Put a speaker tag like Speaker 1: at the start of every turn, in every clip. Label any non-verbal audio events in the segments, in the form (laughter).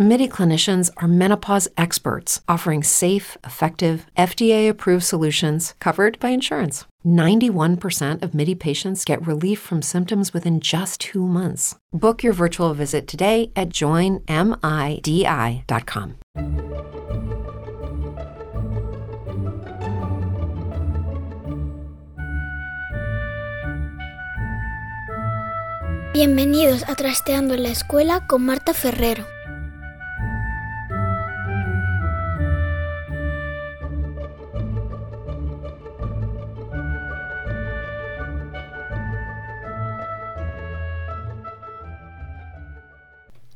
Speaker 1: MIDI clinicians are menopause experts offering safe, effective, FDA approved solutions covered by insurance. 91% of MIDI patients get relief from symptoms within just two months. Book your virtual visit today at joinmidi.com.
Speaker 2: Bienvenidos a Trasteando la Escuela con Marta Ferrero.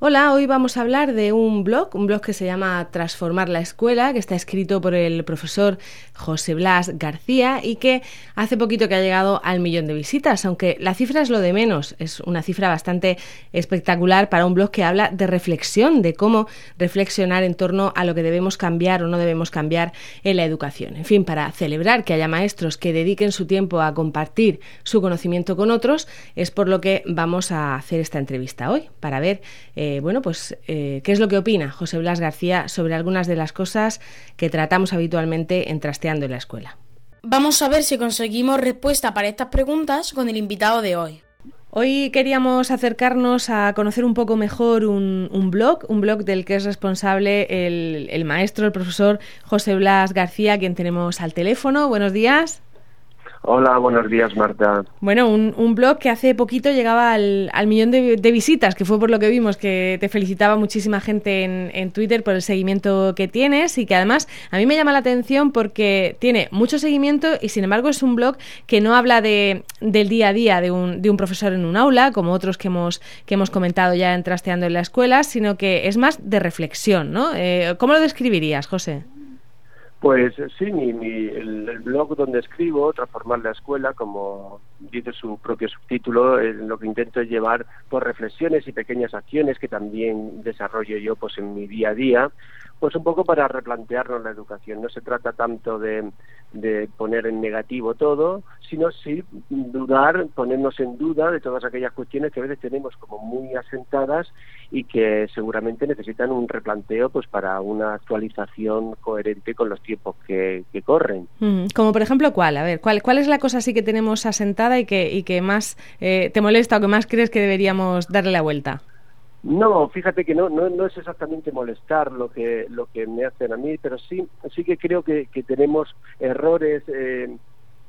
Speaker 3: Hola, hoy vamos a hablar de un blog, un blog que se llama Transformar la Escuela, que está escrito por el profesor José Blas García y que hace poquito que ha llegado al millón de visitas, aunque la cifra es lo de menos, es una cifra bastante espectacular para un blog que habla de reflexión, de cómo reflexionar en torno a lo que debemos cambiar o no debemos cambiar en la educación. En fin, para celebrar que haya maestros que dediquen su tiempo a compartir su conocimiento con otros, es por lo que vamos a hacer esta entrevista hoy, para ver... Eh, eh, bueno, pues, eh, ¿qué es lo que opina José Blas García sobre algunas de las cosas que tratamos habitualmente en Trasteando en la Escuela?
Speaker 4: Vamos a ver si conseguimos respuesta para estas preguntas con el invitado de hoy.
Speaker 3: Hoy queríamos acercarnos a conocer un poco mejor un, blog, un blog del que es responsable el, el maestro, el profesor José Blas García, quien tenemos al teléfono. Buenos días.
Speaker 5: Hola, buenos días, Marta.
Speaker 3: Bueno, un, blog que hace poquito llegaba al, millón de, visitas, que fue por lo que vimos, que te felicitaba muchísima gente en, Twitter por el seguimiento que tienes y que además a mí me llama la atención porque tiene mucho seguimiento y sin embargo es un blog que no habla de, del día a día de un, de un profesor en un aula, como otros que hemos, que hemos comentado ya en Trasteando en la Escuela, sino que es más de reflexión, ¿no? Eh, ¿Cómo lo describirías, José?
Speaker 5: Pues sí, mi, el, blog donde escribo, Transformar la Escuela, como dice su propio subtítulo, eh, lo que intento es llevar por reflexiones y pequeñas acciones que también desarrollo yo pues en mi día a día, pues un poco para replantearnos la educación. No se trata tanto de, de poner en negativo todo, sino sí dudar, ponernos en duda de todas aquellas cuestiones que a veces tenemos como muy asentadas y que seguramente necesitan un replanteo pues para una actualización coherente con los tiempos que, corren.
Speaker 3: Como por ejemplo, ¿cuál? A ver, ¿cuál, ¿cuál es la cosa así que tenemos asentada y que, y que más eh, te molesta o que más crees que deberíamos darle la vuelta?
Speaker 5: No, fíjate que no, no, no es exactamente molestar lo que, lo que me hacen a mí, pero sí, sí que creo que, que tenemos errores eh,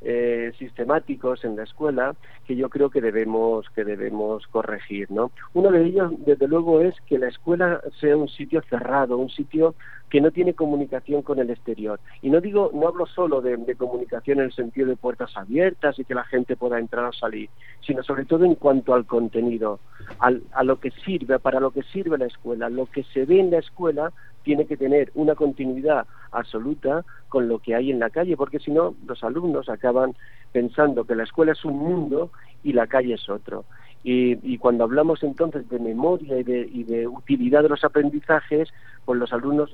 Speaker 5: eh, sistemáticos en la escuela que yo creo que debemos que debemos corregir no uno de ellos desde luego es que la escuela sea un sitio cerrado un sitio que no tiene comunicación con el exterior. Y no digo no hablo solo de, comunicación en el sentido de puertas abiertas y que la gente pueda entrar o salir sino sobre todo en cuanto al contenido a lo que sirve para lo que sirve la escuela. Lo que se ve en la escuela tiene que tener una continuidad absoluta con lo que hay en la calle, porque si no, los alumnos acaban pensando que la escuela es un mundo y la calle es otro. Y, cuando hablamos entonces de memoria y de, y de utilidad de los aprendizajes, pues los alumnos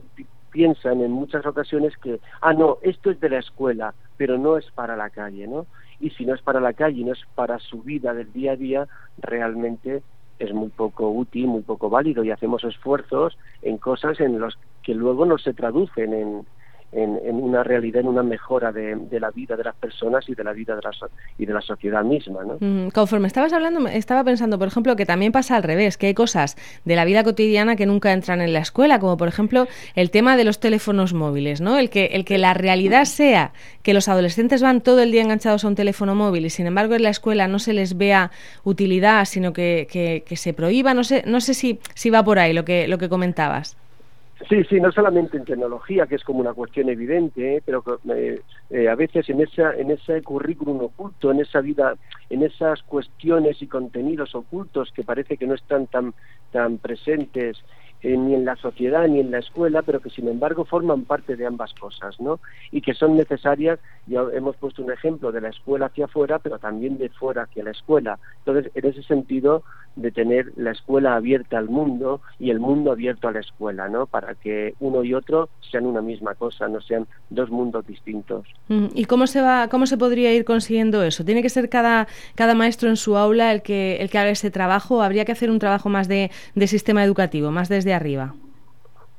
Speaker 5: piensan en muchas ocasiones que, ah, no, esto es de la escuela, pero no es para la calle, ¿no? Y si no es para la calle no es para su vida del día a día, realmente es muy poco útil, muy poco válido y hacemos esfuerzos en cosas en los que luego no se traducen en, en, una realidad, en una mejora de, la vida de las personas y de la vida de la, y de la sociedad misma. ¿no?
Speaker 3: Mm, conforme estabas hablando, estaba pensando, por ejemplo, que también pasa al revés, que hay cosas de la vida cotidiana que nunca entran en la escuela, como por ejemplo el tema de los teléfonos móviles, ¿no? El que, el que la realidad sea que los adolescentes van todo el día enganchados a un teléfono móvil y sin embargo en la escuela no se les vea utilidad, sino que, que, se prohíba, no sé, no sé si, si va por ahí lo que, lo que comentabas.
Speaker 5: Sí, sí, no solamente en tecnología, que es como una cuestión evidente, ¿eh? pero eh, eh, a veces en esa en ese currículum oculto, en esa vida, en esas cuestiones y contenidos ocultos que parece que no están tan tan presentes eh, ni en la sociedad ni en la escuela, pero que sin embargo forman parte de ambas cosas, ¿no? Y que son necesarias, ya hemos puesto un ejemplo de la escuela hacia afuera, pero también de fuera hacia la escuela. Entonces, en ese sentido, de tener la escuela abierta al mundo y el mundo abierto a la escuela, ¿no? Para que uno y otro sean una misma cosa, no sean dos mundos distintos.
Speaker 3: Mm, ¿Y cómo se va, cómo se podría ir consiguiendo eso? ¿Tiene que ser cada, cada maestro en su aula el que, el que haga ese trabajo? ¿Habría que hacer un trabajo más de, de sistema educativo, más desde arriba?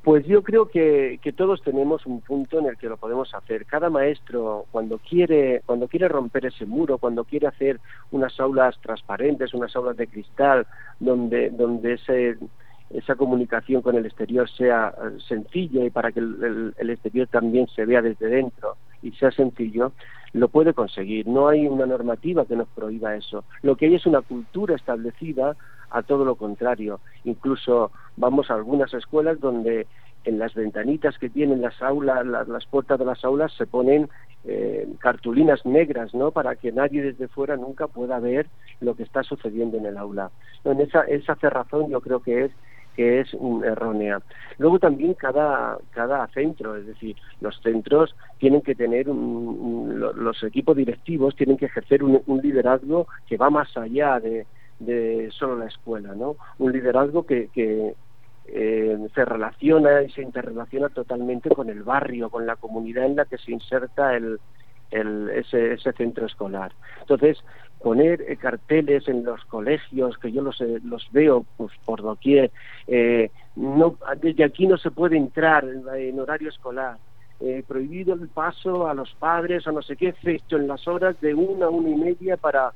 Speaker 5: Pues yo creo que, todos tenemos un punto en el que lo podemos hacer. Cada maestro, cuando quiere, cuando quiere romper ese muro, cuando quiere hacer unas aulas transparentes, unas aulas de cristal, donde, donde ese, esa comunicación con el exterior sea eh, sencilla y para que el, el, exterior también se vea desde dentro y sea sencillo, lo puede conseguir. No hay una normativa que nos prohíba eso. Lo que hay es una cultura establecida a todo lo contrario. Incluso vamos a algunas escuelas donde en las ventanitas que tienen las aulas, las, puertas de las aulas se ponen eh, cartulinas negras, ¿no? Para que nadie desde fuera nunca pueda ver lo que está sucediendo en el aula. en esa, esa cerrazón yo creo que es que es errónea. Luego también cada, cada centro, es decir, los centros tienen que tener, los equipos directivos tienen que ejercer un, liderazgo que va más allá de, de solo la escuela, ¿no? Un liderazgo que, que eh, se relaciona y se interrelaciona totalmente con el barrio, con la comunidad en la que se inserta el, el, ese, ese centro escolar. Entonces, poner eh, carteles en los colegios, que yo los, eh, los veo pues, por doquier, eh, no, desde aquí no se puede entrar en, horario escolar, prohibido el paso a los padres o no sé qué, excepto en las horas de una, una y media para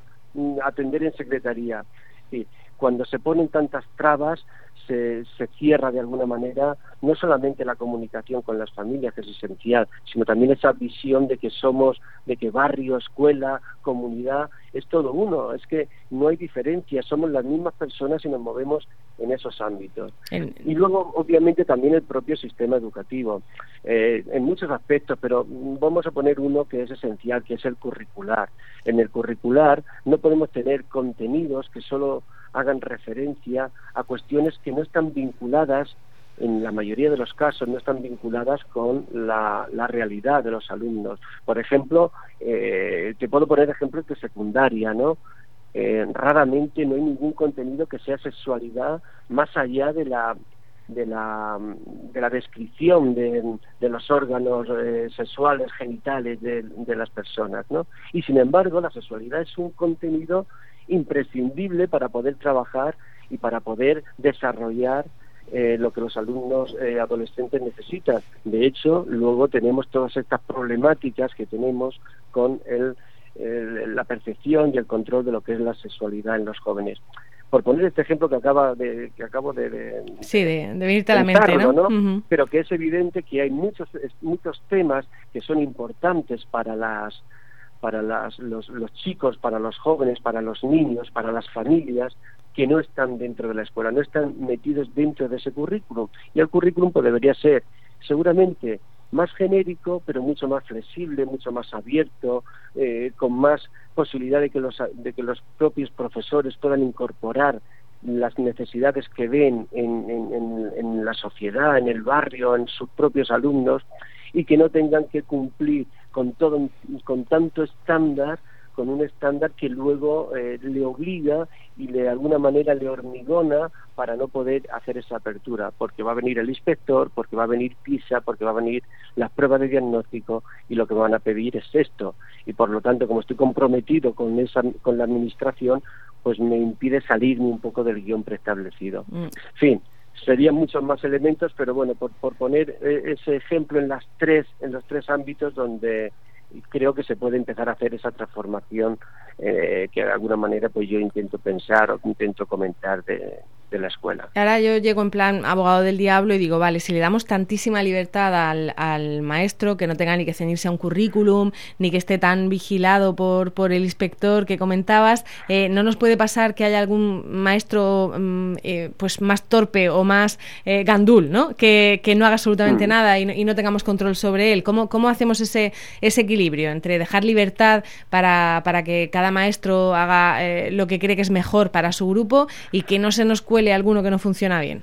Speaker 5: atender en secretaría. Sí, cuando se ponen tantas trabas, se, se, cierra de alguna manera no solamente la comunicación con las familias, que es esencial, sino también esa visión de que somos, de que barrio, escuela, comunidad, es todo uno, es que no hay diferencia, somos las mismas personas y nos movemos en esos ámbitos. Y luego, obviamente, también el propio sistema educativo, eh, en muchos aspectos, pero vamos a poner uno que es esencial, que es el curricular. En el curricular no podemos tener contenidos que solo hagan referencia a cuestiones que no están vinculadas en la mayoría de los casos no están vinculadas con la, la realidad de los alumnos. Por ejemplo, eh, te puedo poner ejemplos de secundaria, ¿no? Eh, raramente no hay ningún contenido que sea sexualidad más allá de la de la, de la descripción de, de los órganos eh, sexuales, genitales de, de las personas, ¿no? Y sin embargo, la sexualidad es un contenido imprescindible para poder trabajar y para poder desarrollar eh, lo que los alumnos eh, adolescentes necesitan. De hecho, luego tenemos todas estas problemáticas que tenemos con el, el, la percepción y el control de lo que es la sexualidad en los jóvenes. Por poner este ejemplo que acaba de que acabo de, de
Speaker 3: sí de, de venirte a la mente, ¿no?
Speaker 5: ¿no? Uh -huh. Pero que es evidente que hay muchos muchos temas que son importantes para las para las, los, chicos, para los jóvenes, para los niños, para las familias, que no están dentro de la escuela, no están metidos dentro de ese currículum. Y el currículum pues, debería ser seguramente más genérico, pero mucho más flexible, mucho más abierto, eh, con más posibilidad de que, los, de que los propios profesores puedan incorporar las necesidades que ven en, en, en, la sociedad, en el barrio, en sus propios alumnos, y que no tengan que cumplir con todo con tanto estándar con un estándar que luego eh, le obliga y de alguna manera le hormigona para no poder hacer esa apertura, porque va a venir el inspector, porque va a venir PISA, porque va a venir las pruebas de diagnóstico y lo que me van a pedir es esto. Y por lo tanto, como estoy comprometido con, esa, con la administración, pues me impide salirme un poco del guion preestablecido. Mm. Fin, serían muchos más elementos, pero bueno, por, por poner eh, ese ejemplo en las tres, en los tres ámbitos donde creo que se puede empezar a hacer esa transformación eh, que de alguna manera pues yo intento pensar o intento comentar de, de la escuela.
Speaker 3: Ahora yo llego en plan abogado del diablo y digo, vale, si le damos tantísima libertad al, al maestro, que no tenga ni que ceñirse a un currículum, ni que esté tan vigilado por, por el inspector que comentabas, eh, ¿no nos puede pasar que haya algún maestro mm, eh, pues más torpe o más eh, gandul, ¿no? Que, que no haga absolutamente mm. nada y no, y no, tengamos control sobre él? ¿Cómo, cómo hacemos ese, ese equilibrio entre dejar libertad para, para que cada maestro haga lo que cree que es mejor para su grupo y que no se nos cuele alguno que no funciona bien?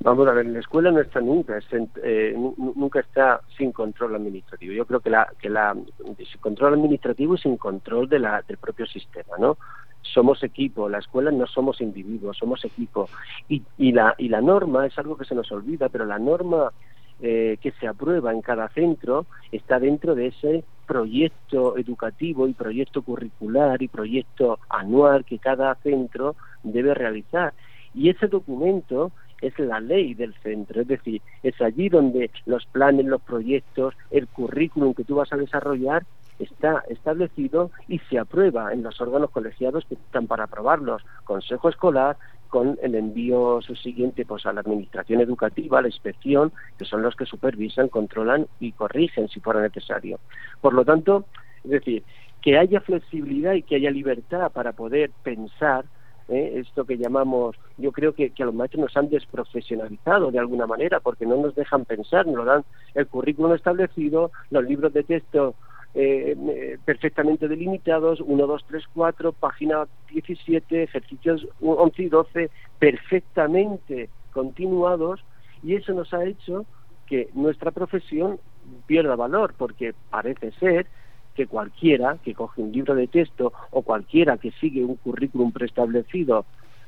Speaker 5: Vamos a ver, la escuela no está nunca, eh, nunca está sin control administrativo. Yo creo que la, que la sin control administrativo y sin control de la, del propio sistema, ¿no? Somos equipo, la escuela no somos individuos, somos equipo. Y, y, la, y la norma es algo que se nos olvida, pero la norma eh, que se aprueba en cada centro está dentro de ese proyecto educativo y proyecto curricular y proyecto anual que cada centro debe realizar. Y ese documento es la ley del centro, es decir, es allí donde los planes, los proyectos, el currículum que tú vas a desarrollar está establecido y se aprueba en los órganos colegiados que están para aprobarlos, consejo escolar, con el envío subsiguiente pues a la administración educativa, a la inspección, que son los que supervisan, controlan y corrigen si fuera necesario. Por lo tanto, es decir, que haya flexibilidad y que haya libertad para poder pensar ¿eh? esto que llamamos, yo creo que, a los maestros nos han desprofesionalizado de alguna manera porque no nos dejan pensar, nos dan el currículum establecido, los libros de texto eh, eh perfectamente delimitados, 1, 2, 3, 4, página 17, ejercicios 11 y 12, perfectamente continuados, y eso nos ha hecho que nuestra profesión pierda valor, porque parece ser que cualquiera que coge un libro de texto o cualquiera que sigue un currículum preestablecido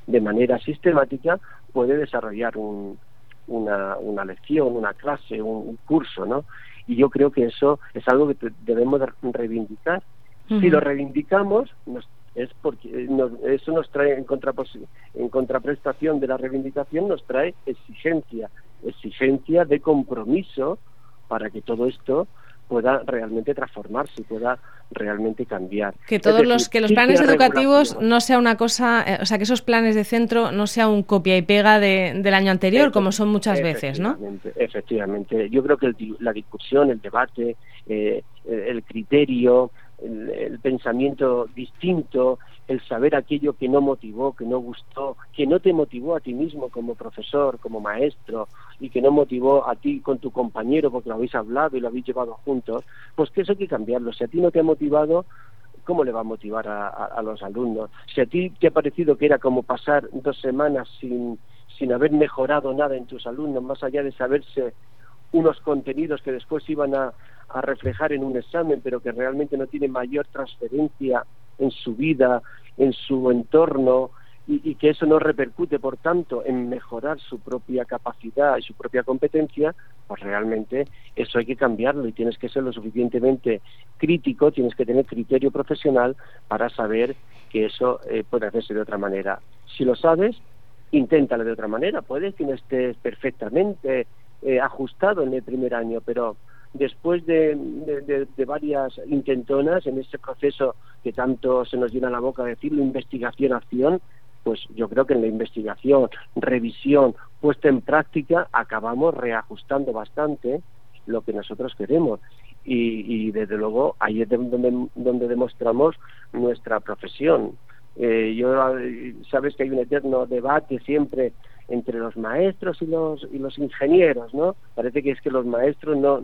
Speaker 5: de manera sistemática puede desarrollar un, una, una lección, una clase, un, curso, ¿no? Y yo creo que eso es algo que debemos reivindicar. Si lo reivindicamos, es porque eso nos trae en, en contraprestación de la reivindicación, nos trae exigencia, exigencia de compromiso para que todo esto pueda realmente transformarse, pueda realmente cambiar.
Speaker 3: Que todos los que los planes educativos no sea una cosa, eh, o sea, que esos planes de centro no sea un copia y pega del año anterior, como son muchas veces, ¿no?
Speaker 5: Efectivamente. Yo creo que la discusión, el debate, eh, el criterio, el, pensamiento distinto, el saber aquello que no motivó, que no gustó, que no te motivó a ti mismo como profesor, como maestro, y que no motivó a ti con tu compañero porque lo habéis hablado y lo habéis llevado juntos, pues que eso hay que cambiarlo. Si a ti no te ha motivado, ¿cómo le va a motivar a, los alumnos? Si a ti te ha parecido que era como pasar dos semanas sin, sin haber mejorado nada en tus alumnos, más allá de saberse unos contenidos que después iban a, a reflejar en un examen, pero que realmente no tiene mayor transferencia en su vida, en su entorno, y, que eso no repercute, por tanto, en mejorar su propia capacidad y su propia competencia, pues realmente eso hay que cambiarlo y tienes que ser lo suficientemente crítico, tienes que tener criterio profesional para saber que eso eh, puede hacerse de otra manera. Si lo sabes, inténtalo de otra manera. Puede que no estés perfectamente eh, ajustado en el primer año, pero después de, varias intentonas en ese proceso que tanto se nos llena la boca de decirlo, investigación-acción, pues yo creo que en la investigación, revisión, puesta en práctica, acabamos reajustando bastante lo que nosotros queremos. Y, desde luego ahí es donde, donde demostramos nuestra profesión. Eh, yo sabes que hay un eterno debate siempre entre los maestros y los y los ingenieros, ¿no? Parece que es que los maestros no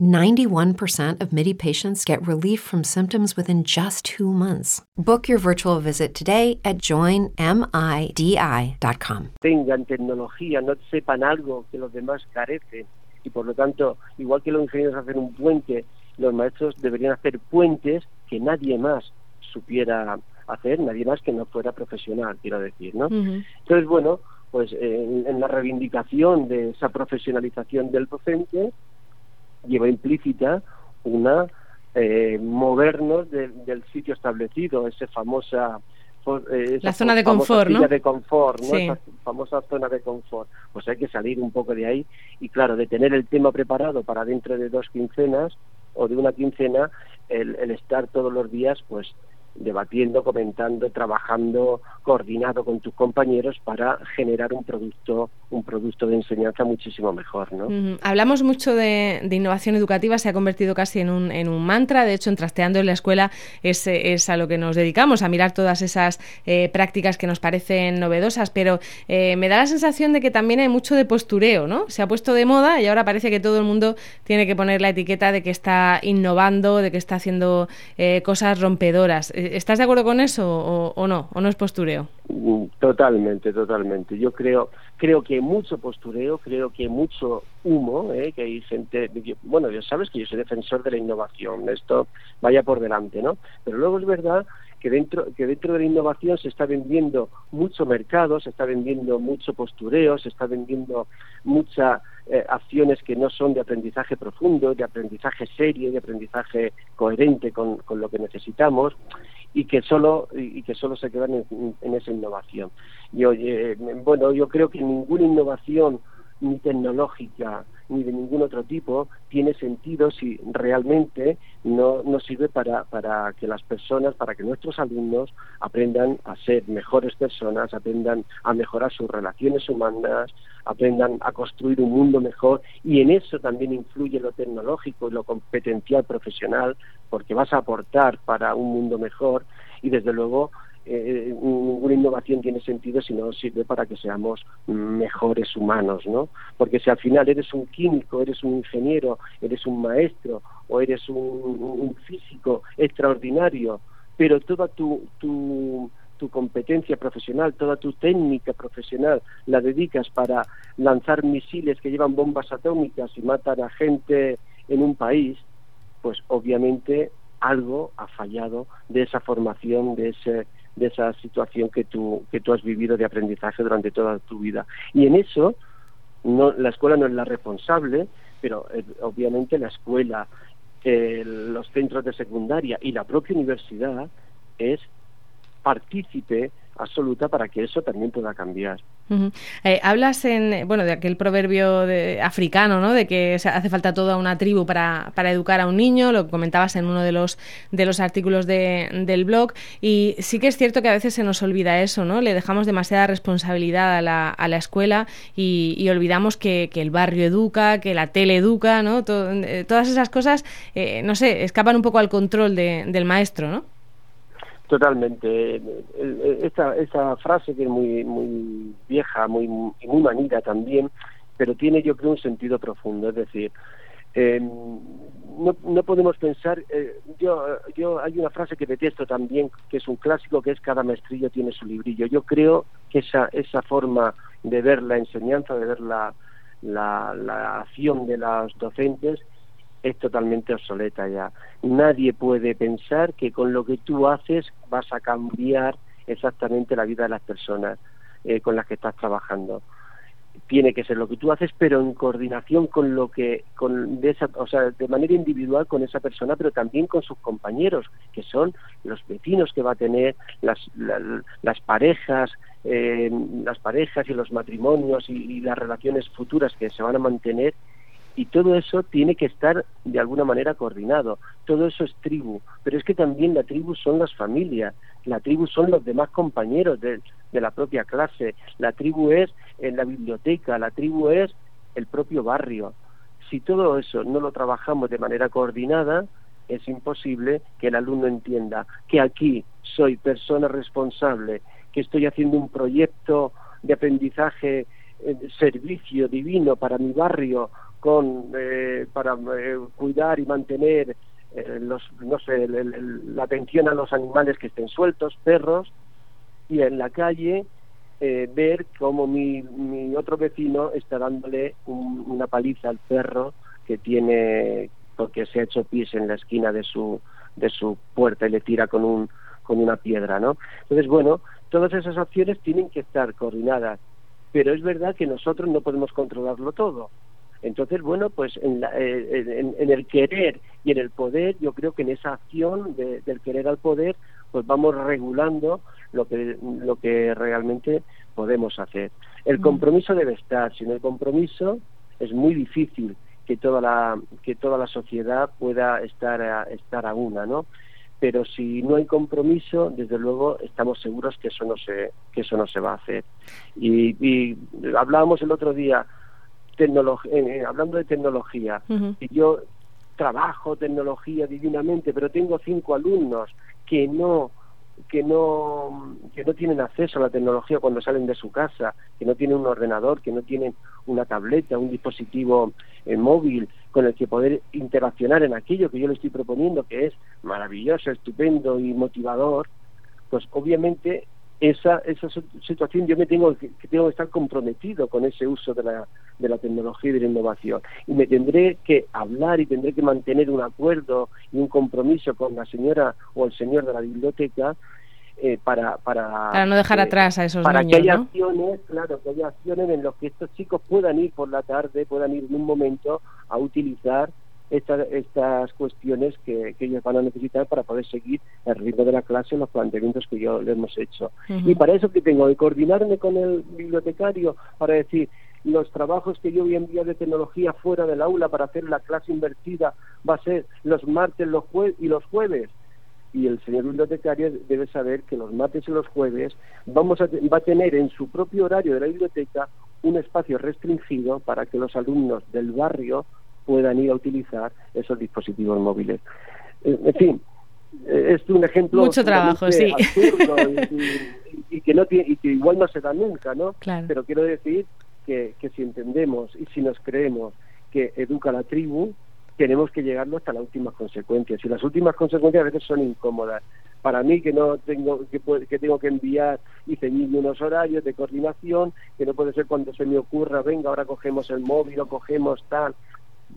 Speaker 1: 91% of MIDI patients get relief from symptoms within just two months. Book your virtual visit today at joinmidi.com.
Speaker 5: Tengan tecnología, no sepan algo que los demás carecen y por lo tanto, igual que los ingenieros hacen un puente, los maestros deberían hacer puentes que nadie más supiera hacer, nadie más que no fuera profesional, quiero decir, ¿no? Entonces, bueno, pues eh, en, en la reivindicación de esa profesionalización del docente, lleva implícita una eh, movernos del sitio establecido, esa famosa
Speaker 3: eh, la zona de confort, ¿no?
Speaker 5: de confort, ¿no? Esa famosa zona de confort. Pues hay que salir un poco de ahí y claro, de tener el tema preparado para dentro de dos quincenas o de una quincena, el, el estar todos los días, pues debatiendo, comentando, trabajando, coordinado con tus compañeros para generar un producto un producto de enseñanza muchísimo mejor. ¿no?
Speaker 3: Hablamos mucho de, innovación educativa, se ha convertido casi en un, en un mantra, de hecho en Trasteando en la Escuela es, es a lo que nos dedicamos, a mirar todas esas eh, prácticas que nos parecen novedosas, pero eh, me da la sensación de que también hay mucho de postureo, ¿no? Se ha puesto de moda y ahora parece que todo el mundo tiene que poner la etiqueta de que está innovando, de que está haciendo eh, cosas rompedoras. ¿Estás de acuerdo con eso o, o no? ¿O no es postureo?
Speaker 5: Mm, totalmente, totalmente. Yo creo, creo que hay mucho postureo, creo que hay mucho humo, ¿eh? que hay gente, bueno, ya sabes que yo soy defensor de la innovación, esto vaya por delante, ¿no? Pero luego es verdad que dentro, que dentro de la innovación se está vendiendo mucho mercado, se está vendiendo mucho postureo, se está vendiendo muchas eh, acciones que no son de aprendizaje profundo, de aprendizaje serio, de aprendizaje coherente con, con lo que necesitamos y que solo y que solo se quedan en, esa innovación. Yo, eh, bueno, yo creo que ninguna innovación ni tecnológica ni de ningún otro tipo tiene sentido si realmente no, no sirve para, para que las personas, para que nuestros alumnos aprendan a ser mejores personas, aprendan a mejorar sus relaciones humanas, aprendan a construir un mundo mejor y en eso también influye lo tecnológico y lo competencial profesional porque vas a aportar para un mundo mejor y desde luego eh, ninguna innovación tiene sentido si no sirve para que seamos mejores humanos, ¿no? Porque si al final eres un químico, eres un ingeniero, eres un maestro o eres un, físico extraordinario, pero toda tu, tu, tu competencia profesional, toda tu técnica profesional la dedicas para lanzar misiles que llevan bombas atómicas y matan a gente en un país, pues obviamente algo ha fallado de esa formación, de ese de esa situación que tú, que tú has vivido de aprendizaje durante toda tu vida. Y en eso, no, la escuela no es la responsable, pero eh, obviamente la escuela, los centros de secundaria y la propia universidad es partícipe absoluta para que eso también pueda cambiar.
Speaker 3: Eh, hablas en, bueno, de aquel proverbio de, africano, ¿no? De que hace falta toda una tribu para, para, educar a un niño, lo comentabas en uno de los, de los artículos de, del blog, y sí que es cierto que a veces se nos olvida eso, ¿no? Le dejamos demasiada responsabilidad a la, a la escuela y, olvidamos que, que, el barrio educa, que la tele educa, ¿no? Eh, todas esas cosas, eh, no sé, escapan un poco al control del maestro, ¿no?
Speaker 5: Totalmente. Esta, esta frase que es muy, muy vieja, muy, muy manida también, pero tiene yo creo un sentido profundo. Es decir, em, no, no podemos pensar, eh, yo, yo hay una frase que detesto también, que es un clásico, que es cada maestrillo tiene su librillo. Yo creo que esa, esa forma de ver la enseñanza, de ver la, la, la acción de los docentes, es totalmente obsoleta ya. Nadie puede pensar que con lo que tú haces vas a cambiar exactamente la vida de las personas eh, con las que estás trabajando. Tiene que ser lo que tú haces, pero en coordinación con lo que, con de esa, o sea, de manera individual con esa persona, pero también con sus compañeros, que son los vecinos que va a tener, las, las parejas, eh, las parejas y los matrimonios y las relaciones futuras que se van a mantener y todo eso tiene que estar de alguna manera coordinado. Todo eso es tribu, pero es que también la tribu son las familias, la tribu son los demás compañeros de, la propia clase, la tribu es en la biblioteca, la tribu es el propio barrio. Si todo eso no lo trabajamos de manera coordinada, es imposible que el alumno entienda que aquí soy persona responsable, que estoy haciendo un proyecto de aprendizaje, eh, servicio divino para mi barrio con eh, para eh, cuidar y mantener eh, los no sé la atención a los animales que estén sueltos perros y en la calle ver cómo mi, mi otro vecino está dándole una paliza al perro que tiene porque se ha hecho pis en la esquina de su de su puerta y le tira con un con una piedra no entonces bueno todas esas acciones tienen que estar coordinadas pero es verdad que nosotros no podemos controlarlo todo entonces, bueno, pues en, eh, el querer y en el poder, yo creo que en esa acción del querer al poder, pues vamos regulando lo que, lo que realmente podemos hacer. El mm. compromiso debe estar, sin el compromiso es muy difícil que toda la, que toda la sociedad pueda estar a, estar a una, ¿no? pero si no hay compromiso, desde luego estamos seguros que eso no se, que eso no se va a hacer. Y, y hablábamos el otro día, eh, hablando de tecnología, y yo trabajo tecnología divinamente, pero tengo cinco alumnos que no que no que no tienen acceso a la tecnología cuando salen de su casa, que no tienen un ordenador, que no tienen una tableta, un dispositivo eh, móvil con el que poder interaccionar en aquello que yo le estoy proponiendo, que es maravilloso, estupendo y motivador, pues obviamente esa, esa situación yo me tengo que, tengo que estar comprometido con ese uso de la, de la tecnología y de la innovación y me tendré que hablar y tendré que mantener un acuerdo y un compromiso con la señora o el señor de la biblioteca eh, para, para,
Speaker 3: para no dejar
Speaker 5: eh,
Speaker 3: atrás a esos
Speaker 5: para
Speaker 3: niños,
Speaker 5: que haya
Speaker 3: ¿no?
Speaker 5: acciones claro que haya acciones en los que estos chicos puedan ir por la tarde puedan ir en un momento a utilizar estas, estas cuestiones que, que, ellos van a necesitar para poder seguir el ritmo de la clase los planteamientos que yo le hemos hecho. Uh -huh. Y para eso que tengo que coordinarme con el bibliotecario para decir los trabajos que yo voy a enviar de tecnología fuera del aula para hacer la clase invertida va a ser los martes los jue y los jueves y el señor bibliotecario debe saber que los martes y los jueves vamos a va a tener en su propio horario de la biblioteca un espacio restringido para que los alumnos del barrio puedan ir a utilizar esos dispositivos móviles. Eh, en fin, eh, es un ejemplo
Speaker 3: mucho trabajo, sí,
Speaker 5: y, y, que no tiene, y que igual no se da nunca, ¿no?
Speaker 3: Claro.
Speaker 5: Pero quiero decir que, que si entendemos y si nos creemos que educa la tribu, tenemos que llegarlo hasta las últimas consecuencias y las últimas consecuencias a veces son incómodas para mí que no tengo que, que tengo que enviar y ceñirme unos horarios de coordinación que no puede ser cuando se me ocurra venga ahora cogemos el móvil o cogemos tal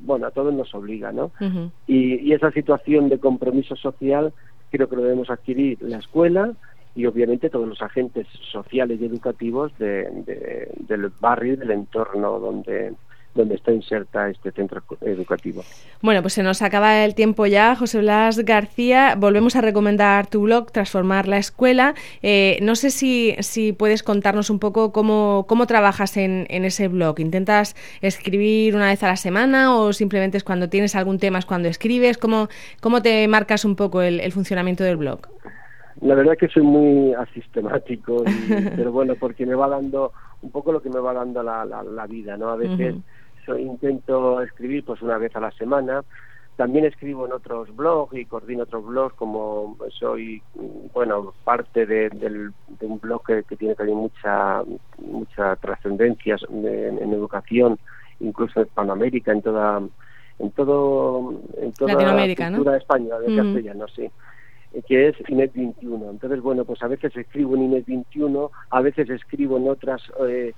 Speaker 5: bueno a todos nos obliga no
Speaker 3: uh -huh.
Speaker 5: y, y esa situación de compromiso social creo que lo debemos adquirir la escuela y obviamente todos los agentes sociales y educativos de, de, del barrio y del entorno donde donde está inserta este centro educativo.
Speaker 3: Bueno, pues se nos acaba el tiempo ya, José Blas García. Volvemos a recomendar tu blog, Transformar la Escuela. Eh, no sé si, si puedes contarnos un poco cómo, cómo trabajas en, en, ese blog. ¿Intentas escribir una vez a la semana o simplemente es cuando tienes algún tema es cuando escribes? ¿Cómo, cómo te marcas un poco el, el funcionamiento del blog?
Speaker 5: La verdad que soy muy asistemático, y, (laughs) pero bueno, porque me va dando un poco lo que me va dando la, la, la vida, ¿no? A veces... Uh -huh intento escribir pues una vez a la semana también escribo en otros blogs y coordino otros blogs como soy bueno parte de, de, de un blog que, que, tiene también mucha mucha trascendencia en, en, educación incluso en Hispanoamérica en toda en todo en toda
Speaker 3: Latinoamérica,
Speaker 5: la cultura
Speaker 3: ¿no?
Speaker 5: española de
Speaker 3: Mm.
Speaker 5: castellano sí que es Inet 21 entonces bueno pues a veces escribo en Inet 21 a veces escribo en otras eh,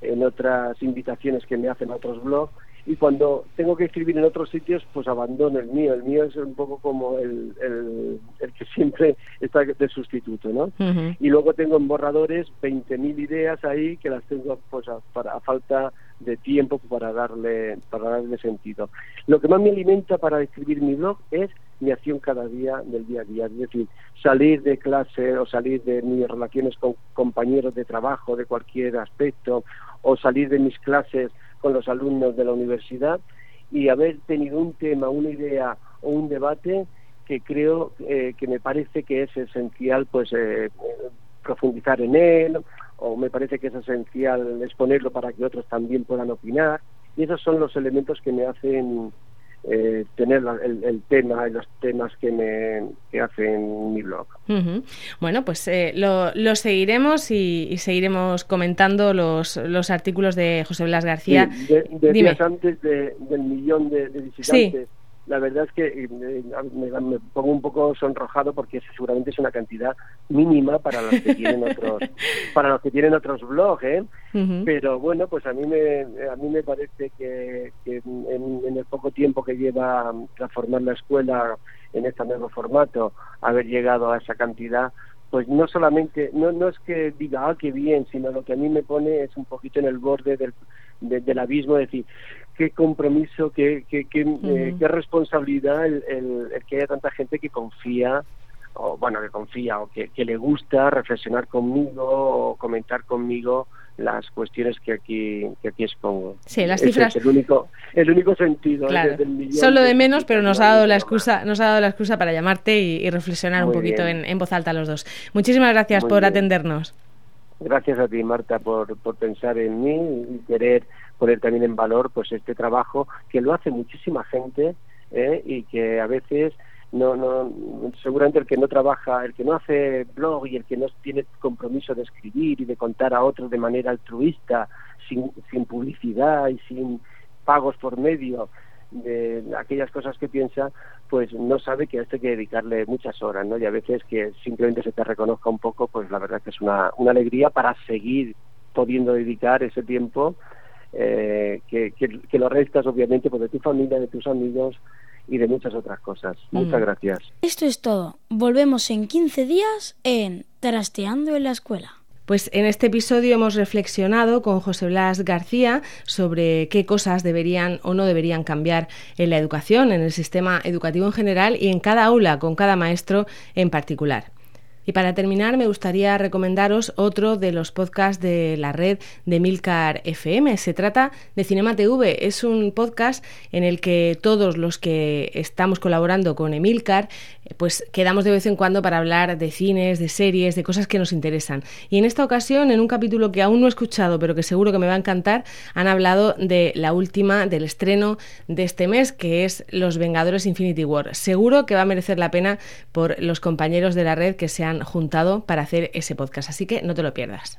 Speaker 5: en otras invitaciones que me hacen a otros blogs y cuando tengo que escribir en otros sitios pues abandono el mío el mío es un poco como el, el, el que siempre está de sustituto ¿no?
Speaker 3: Uh -huh.
Speaker 5: y luego tengo en borradores 20.000 ideas ahí que las tengo pues a, para, a falta de tiempo para darle para darle sentido lo que más me alimenta para escribir mi blog es mi acción cada día del día a día. Es decir salir de clase o salir de mis relaciones con compañeros de trabajo de cualquier aspecto o salir de mis clases con los alumnos de la universidad y haber tenido un tema, una idea o un debate que creo eh, que me parece que es esencial pues eh, profundizar en él o me parece que es esencial exponerlo para que otros también puedan opinar. Y esos son los elementos que me hacen eh, tener la, el, el, tema y los temas que me que hacen mi blog.
Speaker 3: Uh -huh. Bueno, pues eh, lo, lo, seguiremos y, y, seguiremos comentando los, los artículos de José Blas García.
Speaker 5: Sí, de, de días antes de, del millón de, de visitantes.
Speaker 3: Sí
Speaker 5: la verdad es que eh, me, me, pongo un poco sonrojado porque seguramente es una cantidad mínima para los que tienen otros (laughs) para los que tienen otros blogs ¿eh?
Speaker 3: uh -huh.
Speaker 5: pero bueno pues a mí me a mí me parece que, que en, en, el poco tiempo que lleva transformar la escuela en este nuevo formato haber llegado a esa cantidad pues no solamente, no, no es que diga, ah, qué bien, sino lo que a mí me pone es un poquito en el borde del, de, del abismo, es decir, qué compromiso, qué, qué, qué, uh -huh. eh, qué responsabilidad el, el, el, que haya tanta gente que confía, o bueno, que confía, o que, que le gusta reflexionar conmigo, o comentar conmigo las cuestiones que aquí que aquí expongo.
Speaker 3: Sí, las cifras.
Speaker 5: Es el único el único sentido. ¿eh?
Speaker 3: Claro. Solo de menos, pero nos ha dado la excusa nos ha dado la excusa para llamarte y, reflexionar un poquito en, voz alta los dos. Muchísimas gracias por atendernos.
Speaker 5: Gracias a ti, Marta, por, por pensar en mí y querer poner también en valor pues este trabajo que lo hace muchísima gente ¿eh? y que a veces no, no, seguramente el que no trabaja, el que no hace blog y el que no tiene compromiso de escribir y de contar a otros de manera altruista, sin, sin publicidad y sin pagos por medio de aquellas cosas que piensa, pues no sabe que a esto hay que dedicarle muchas horas, ¿no? Y a veces que simplemente se te reconozca un poco, pues la verdad que es una, una alegría para seguir pudiendo dedicar ese tiempo eh, que, que, lo restas obviamente pues de tu familia, de tus amigos y de muchas otras cosas. Muchas mm. gracias.
Speaker 4: Esto es todo. Volvemos en 15 días en Trasteando en la Escuela.
Speaker 3: Pues en este episodio hemos reflexionado con José Blas García sobre qué cosas deberían o no deberían cambiar en la educación, en el sistema educativo en general y en cada aula, con cada maestro en particular. Y para terminar, me gustaría recomendaros otro de los podcasts de la red de Milcar FM. Se trata de Cinema TV. Es un podcast en el que todos los que estamos colaborando con Emilcar, pues quedamos de vez en cuando para hablar de cines, de series, de cosas que nos interesan. Y en esta ocasión, en un capítulo que aún no he escuchado, pero que seguro que me va a encantar, han hablado de la última, del estreno de este mes, que es Los Vengadores Infinity War. Seguro que va a merecer la pena por los compañeros de la red que se han juntado para hacer ese podcast, así que no te lo pierdas.